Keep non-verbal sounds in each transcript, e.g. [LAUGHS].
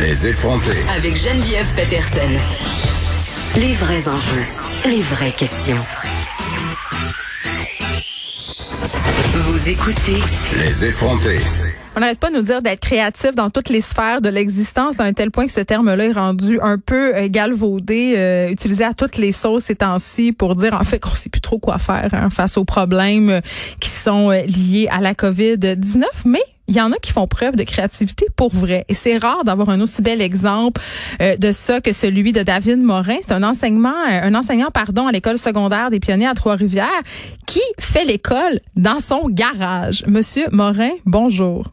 Les effronter. Avec Geneviève Peterson. Les vrais enjeux, les vraies questions. Vous écoutez Les effronter. On n'arrête pas de nous dire d'être créatif dans toutes les sphères de l'existence, à un tel point que ce terme-là est rendu un peu euh, galvaudé, euh, utilisé à toutes les sauces ces temps-ci pour dire en fait qu'on sait plus trop quoi faire hein, face aux problèmes euh, qui sont liés à la COVID-19. Mais il y en a qui font preuve de créativité pour vrai. Et c'est rare d'avoir un aussi bel exemple euh, de ça que celui de David Morin. C'est un enseignement, euh, un enseignant, pardon, à l'école secondaire des pionniers à Trois-Rivières qui fait l'école dans son garage. Monsieur Morin, bonjour.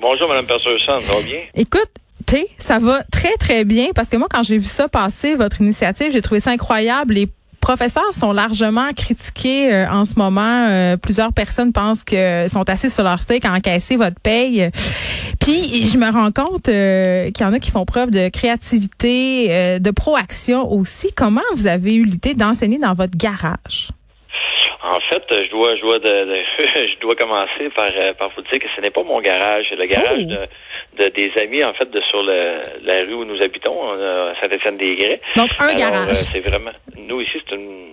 Bonjour, Mme Persson, ça va bien? Écoute, T'sais, ça va très, très bien parce que moi, quand j'ai vu ça passer, votre initiative, j'ai trouvé ça incroyable. Les professeurs sont largement critiqués euh, en ce moment. Euh, plusieurs personnes pensent que sont assis sur leur steak à encaisser votre paye. Puis je me rends compte euh, qu'il y en a qui font preuve de créativité, de proaction aussi. Comment vous avez eu l'idée d'enseigner dans votre garage? En fait, je dois, je dois, de, de, [LAUGHS] je dois commencer par, par vous dire que ce n'est pas mon garage, c'est le garage Oh. de, de, des amis en fait de sur le, la rue où nous habitons, à Saint-Étienne-des-Grès. Donc un Alors, garage. euh, c'est vraiment, nous ici, c'est une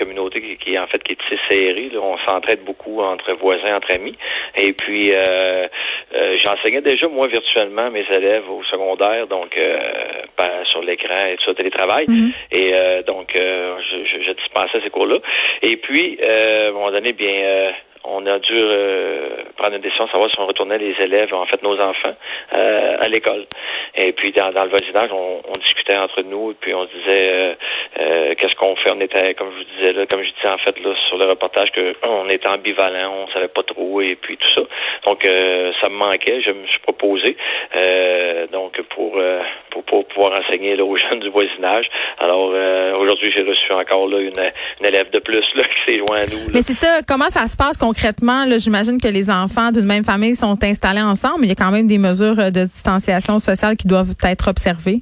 communauté qui, qui, en fait qui est tissée serrée. Là. On s'entraide beaucoup entre voisins, entre amis. Et puis, euh, euh, j'enseignais déjà moi virtuellement mes élèves au secondaire, donc euh, par- sur l'écran et tout ça, télétravail. Mhm. Et euh, donc, euh, je, je, je dispensais ces cours-là. Et puis, euh, à un moment donné, bien, euh, on a dû euh, prendre une décision de savoir si on retournait les élèves, en fait nos enfants, euh, à l'école. Et puis dans, dans le voisinage, on, on discutait entre nous, et puis on se disait euh, qu'est-ce qu'on fait? On était, comme je vous disais là, comme je disais en fait là sur le reportage, que on était ambivalent, on savait pas trop, et puis tout ça. Donc euh, ça me manquait. Je me suis proposé euh, donc pour, euh, pour pour pouvoir enseigner là, aux [LAUGHS] jeunes du voisinage. Alors euh, aujourd'hui, j'ai reçu encore là une, une élève de plus là [LAUGHS] qui s'est joint à nous. là. Mais c'est ça, comment ça se passe concrètement? Là, J'imagine que les enfants d'une même famille sont installés ensemble, il y a quand même des mesures de distanciation sociale qui doivent être observées.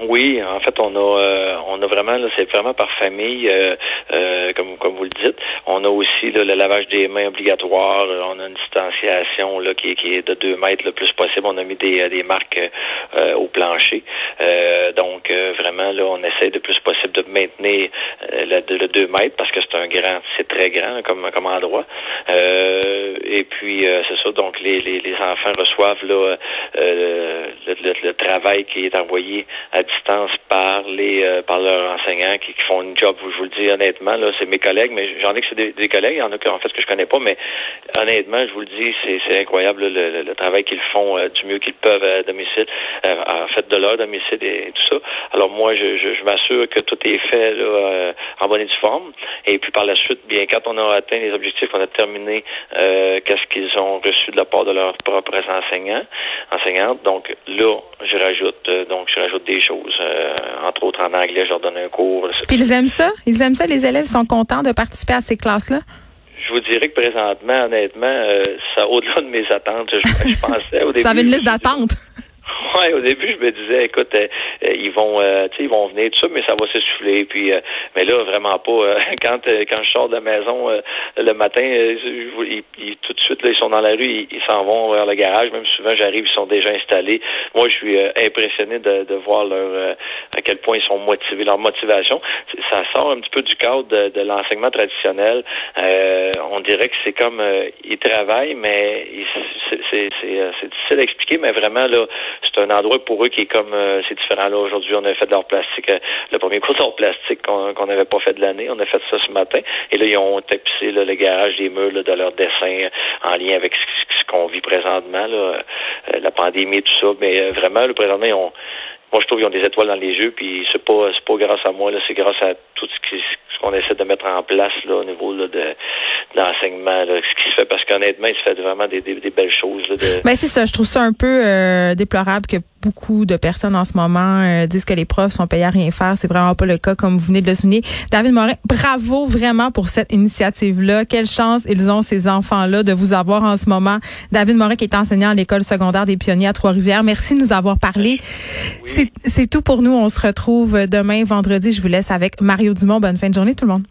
Oui, en fait, on a, euh, on a vraiment, là, c'est vraiment par famille, euh, euh, comme, comme vous le dites. On a aussi là, le lavage des mains obligatoire. Euh, On a une distanciation là qui est, qui est de deux mètres le plus possible. On a mis des, euh, des marques euh, au plancher. Donc, vraiment, là, on essaie le plus possible de maintenir le, le deux mètres parce que c'est un grand, c'est très grand comme, comme endroit. Et puis, c'est ça. Donc, les, les, les enfants reçoivent là le, le, le travail qui est envoyé à distance par les euh, par leurs enseignants qui, qui font une job, je vous le dis honnêtement, là, c'est mes collègues, mais j'en ai que c'est des, collègues, il y en a en fait que je connais pas, mais honnêtement, je vous le dis, c'est, incroyable le, le, travail qu'ils font euh, du mieux qu'ils peuvent à domicile, euh, en fait de leur domicile et, tout ça. Alors moi, je, je, m'assure que tout est fait là, euh, en bonne et due forme. Et puis par la suite, bien quand on a atteint les objectifs, on a terminé euh, qu'est-ce qu'ils ont reçu de la part de leurs propres enseignants, enseignantes. Donc là, je rajoute donc je rajoute des choses. Euh, entre autres en anglais, je leur donne un cours. Puis ils aiment ça? Ils aiment ça, les élèves sont contents de participer à ces classes-là? Je vous dirais que présentement, honnêtement, euh, ça au-delà de mes attentes. Je, je [LAUGHS] pensais au début. Vous avez une liste suis dit, d'attente. [LAUGHS] Ouais, au début, je me disais, écoute, euh, euh, ils vont, euh, tu sais, ils vont venir tout ça, mais ça va s'essouffler. Puis, euh, mais là, vraiment pas. euh, [LAUGHS] quand quand je sors de la maison le matin, ils, ils- tout de suite, là, ils sont dans la rue, ils s'en vont vers le garage. Même souvent, j'arrive, ils sont déjà installés. Moi, je suis impressionné de, de voir leur à quel point ils sont motivés, leur motivation. Ça sort un petit peu du cadre de, de l'enseignement traditionnel. On dirait que c'est comme ils travaillent, mais c'est difficile à expliquer, mais vraiment là, c'est un endroit pour eux qui est comme euh, c'est différent là aujourd'hui. On a fait de l'art plastique, euh, le premier cours d'art plastique qu'on qu'on n'avait pas fait de l'année. On a fait ça ce matin, et là ils ont tapissé là, le garage des murs là, de leurs dessins euh, en lien avec ce, qu'on vit présentement, là, euh, la pandémie, tout ça. Mais euh, vraiment, le présentement, ils ont moi, je trouve qu'ils ont des étoiles dans les yeux, puis c'est pas pas grâce à moi, c'est grâce à tout ce qu'on essaie de mettre en place là, au niveau là, de, de l'enseignement, ce qui se fait, qu'honnêtement, il se fait vraiment des, des, des belles choses. Là, de... Ben c'est ça, je trouve ça un peu euh, déplorable que beaucoup de personnes en ce moment euh, disent que les profs sont payés à rien faire. C'est vraiment pas le cas, comme vous venez de le souligner. David Morin, bravo vraiment pour cette initiative-là. Quelle chance ils ont, ces enfants-là, de vous avoir en ce moment. David Morin, qui est enseignant à l'école secondaire des pionniers à Trois-Rivières. Merci de nous avoir parlé. C'est- C'est tout pour nous. On se retrouve demain, vendredi. Je vous laisse avec Mario Dumont. Bonne fin de journée, tout le monde.